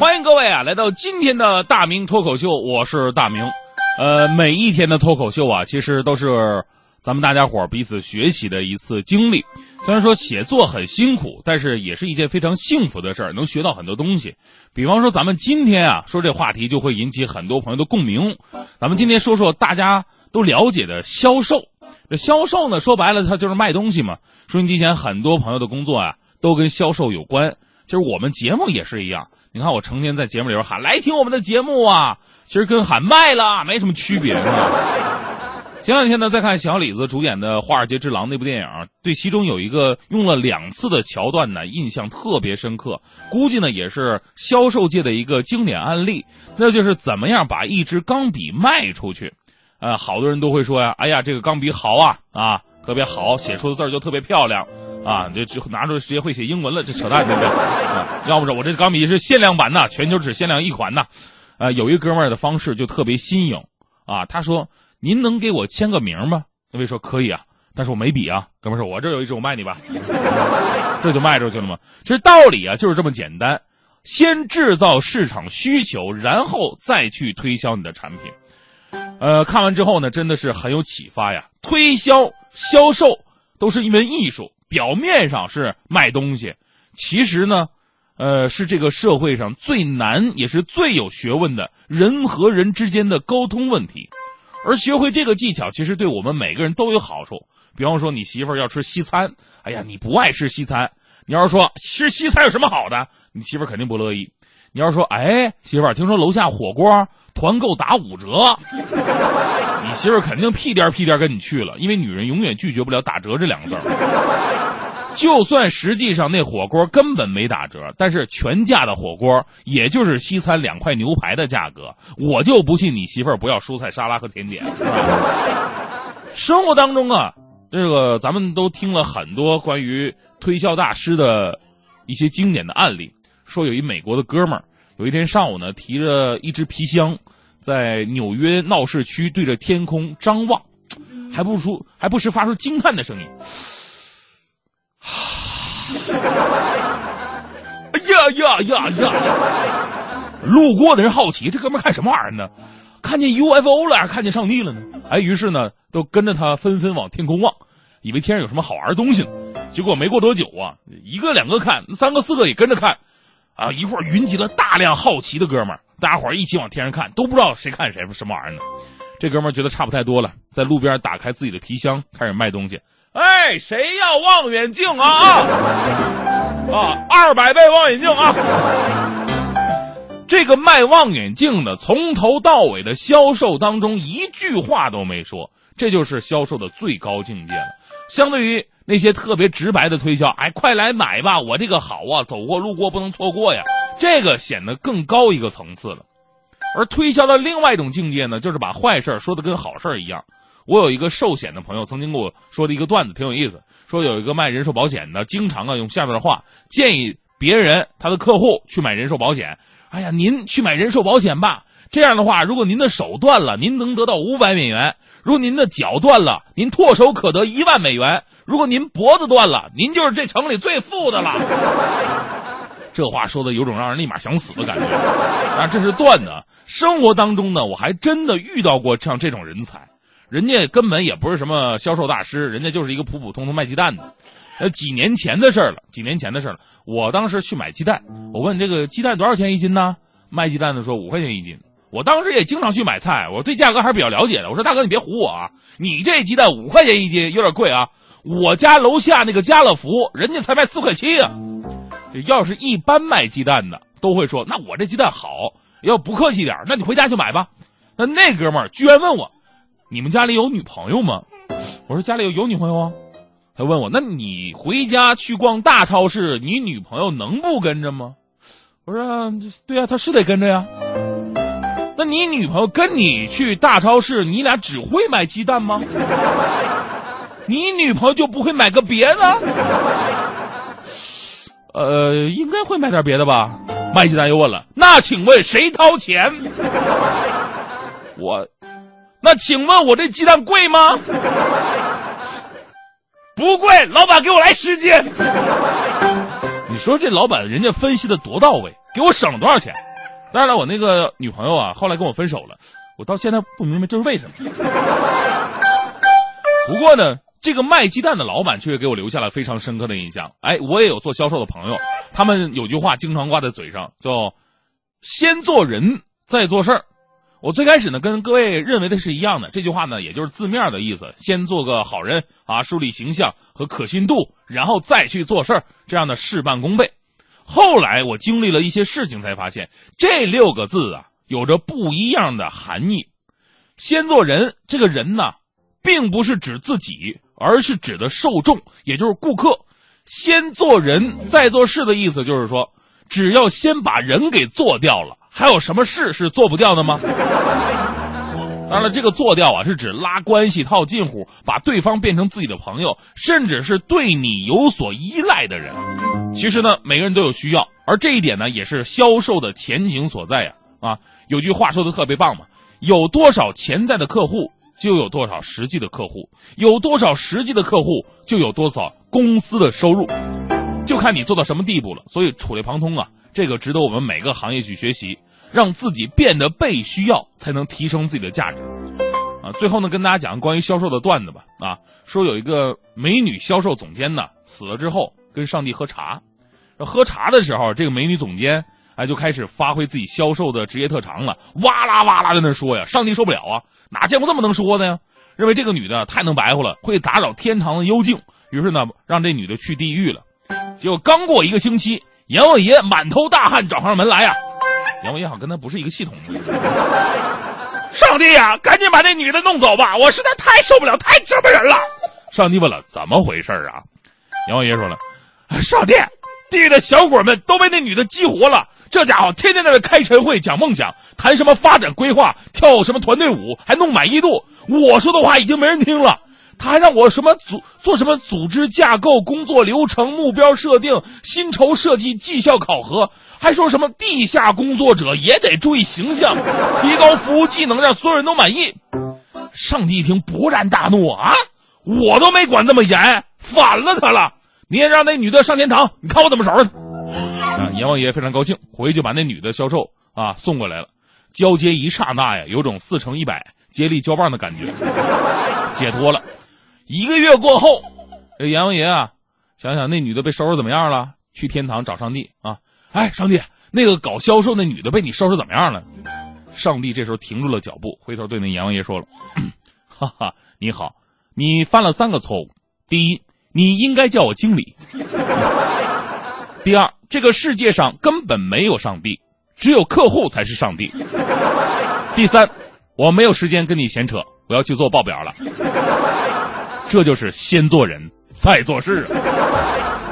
欢迎各位啊，来到今天的大明脱口秀，我是大明。呃，每一天的脱口秀啊，其实都是咱们大家伙彼此学习的一次经历。虽然说写作很辛苦，但是也是一件非常幸福的事儿，能学到很多东西。比方说，咱们今天啊说这话题，就会引起很多朋友的共鸣。咱们今天说说大家都了解的销售。这销售呢，说白了，它就是卖东西嘛。收音机前很多朋友的工作啊，都跟销售有关。其实我们节目也是一样。你看，我成天在节目里边喊“来听我们的节目啊”，其实跟喊卖了没什么区别。前两天呢，在看小李子主演的《华尔街之狼》那部电影，对其中有一个用了两次的桥段呢，印象特别深刻。估计呢，也是销售界的一个经典案例，那就是怎么样把一支钢笔卖出去。呃，好多人都会说呀：“哎呀，这个钢笔好啊，啊，特别好，写出的字儿就特别漂亮。”啊，就就拿出直接会写英文了，这扯淡对不对？啊，要不是我这钢笔是限量版的，全球只限量一款的。呃，有一哥们儿的方式就特别新颖，啊，他说：“您能给我签个名吗？”那位说：“可以啊，但是我没笔啊。”哥们说：“我这有一支，我卖你吧。”这就卖出去了吗？其实道理啊就是这么简单，先制造市场需求，然后再去推销你的产品。呃，看完之后呢，真的是很有启发呀。推销、销售都是一门艺术。表面上是卖东西，其实呢，呃，是这个社会上最难也是最有学问的人和人之间的沟通问题。而学会这个技巧，其实对我们每个人都有好处。比方说，你媳妇儿要吃西餐，哎呀，你不爱吃西餐，你要是说吃西餐有什么好的，你媳妇儿肯定不乐意。你要说，哎，媳妇儿，听说楼下火锅团购打五折，你媳妇儿肯定屁颠屁颠跟你去了，因为女人永远拒绝不了打折这两个字儿。就算实际上那火锅根本没打折，但是全价的火锅也就是西餐两块牛排的价格，我就不信你媳妇儿不要蔬菜沙拉和甜点，生活当中啊，这个咱们都听了很多关于推销大师的一些经典的案例。说有一美国的哥们儿，有一天上午呢，提着一只皮箱，在纽约闹市区对着天空张望，还不出还不时发出惊叹的声音。哎呀呀呀呀！路过的人好奇，这哥们儿看什么玩意儿呢？看见 UFO 了，还是看见上帝了呢？哎，于是呢，都跟着他纷纷往天空望，以为天上有什么好玩的东西呢。结果没过多久啊，一个两个看，三个四个也跟着看。啊！一会儿云集了大量好奇的哥们儿，大家伙儿一起往天上看，都不知道谁看谁什么玩意儿呢。这哥们儿觉得差不太多了，在路边打开自己的皮箱，开始卖东西。哎，谁要望远镜啊？啊，二百倍望远镜啊！这个卖望远镜的，从头到尾的销售当中一句话都没说，这就是销售的最高境界了。相对于。那些特别直白的推销，哎，快来买吧，我这个好啊，走过路过不能错过呀，这个显得更高一个层次了。而推销的另外一种境界呢，就是把坏事说的跟好事一样。我有一个寿险的朋友曾经跟我说的一个段子，挺有意思，说有一个卖人寿保险的，经常啊用下面的话建议别人他的客户去买人寿保险。哎呀，您去买人寿保险吧。这样的话，如果您的手断了，您能得到五百美元；如果您的脚断了，您唾手可得一万美元；如果您脖子断了，您就是这城里最富的了。这话说的有种让人立马想死的感觉。啊，这是断的。生活当中呢，我还真的遇到过像这种人才，人家根本也不是什么销售大师，人家就是一个普普通通卖鸡蛋的。呃，几年前的事了，几年前的事了。我当时去买鸡蛋，我问这个鸡蛋多少钱一斤呢？卖鸡蛋的说五块钱一斤。我当时也经常去买菜，我对价格还是比较了解的。我说大哥，你别唬我啊！你这鸡蛋五块钱一斤，有点贵啊。我家楼下那个家乐福，人家才卖四块七啊。要是一般卖鸡蛋的，都会说那我这鸡蛋好。要不客气点，那你回家去买吧。那那哥们儿居然问我，你们家里有女朋友吗？我说家里有有女朋友啊。他问我，那你回家去逛大超市，你女朋友能不跟着吗？我说对啊，他是得跟着呀。那你女朋友跟你去大超市，你俩只会买鸡蛋吗？你女朋友就不会买个别的？呃，应该会买点别的吧。卖鸡蛋又问了，那请问谁掏钱？我，那请问我这鸡蛋贵吗？不贵，老板给我来十斤。你说这老板人家分析的多到位，给我省了多少钱？当然了，我那个女朋友啊，后来跟我分手了，我到现在不明白这是为什么。不过呢，这个卖鸡蛋的老板却给我留下了非常深刻的印象。哎，我也有做销售的朋友，他们有句话经常挂在嘴上，叫“先做人再做事儿”。我最开始呢，跟各位认为的是一样的。这句话呢，也就是字面的意思，先做个好人啊，树立形象和可信度，然后再去做事儿，这样的事半功倍。后来我经历了一些事情，才发现这六个字啊，有着不一样的含义。先做人，这个人呢，并不是指自己，而是指的受众，也就是顾客。先做人再做事的意思，就是说，只要先把人给做掉了。还有什么事是做不掉的吗？当然了，这个做掉啊，是指拉关系、套近乎，把对方变成自己的朋友，甚至是对你有所依赖的人。其实呢，每个人都有需要，而这一点呢，也是销售的前景所在呀。啊，有句话说的特别棒嘛：有多少潜在的客户，就有多少实际的客户；有多少实际的客户，就有多少公司的收入。就看你做到什么地步了。所以，触类旁通啊。这个值得我们每个行业去学习，让自己变得被需要，才能提升自己的价值。啊，最后呢，跟大家讲关于销售的段子吧。啊，说有一个美女销售总监呢，死了之后跟上帝喝茶，喝茶的时候，这个美女总监哎就开始发挥自己销售的职业特长了，哇啦哇啦在那说呀，上帝受不了啊，哪见过这么能说的呀？认为这个女的太能白活了，会打扰天堂的幽静，于是呢，让这女的去地狱了。结果刚过一个星期。阎王爷满头大汗找上门来呀！阎王爷好像跟他不是一个系统的。上帝呀，赶紧把那女的弄走吧！我实在太受不了，太折磨人了。上帝问了：“怎么回事啊？”阎王爷说了：“上帝，地狱的小鬼们都被那女的激活了。这家伙天天在那开晨会讲梦想，谈什么发展规划，跳什么团队舞，还弄满意度。我说的话已经没人听了。”他还让我什么组做什么组织架构、工作流程、目标设定、薪酬设计、绩效考核，还说什么地下工作者也得注意形象，提高服务技能，让所有人都满意。上帝一听勃然大怒啊！我都没管那么严，反了他了！你也让那女的上天堂，你看我怎么收拾她！阎王爷非常高兴，回去就把那女的销售啊送过来了。交接一刹那呀，有种四乘一百接力交棒的感觉，解脱了。一个月过后，这阎王爷啊，想想那女的被收拾怎么样了？去天堂找上帝啊！哎，上帝，那个搞销售那女的被你收拾怎么样了？上帝这时候停住了脚步，回头对那阎王爷说了：“ 哈哈，你好，你犯了三个错误。第一，你应该叫我经理；第二，这个世界上根本没有上帝，只有客户才是上帝；第三，我没有时间跟你闲扯，我要去做报表了。”这就是先做人，再做事啊。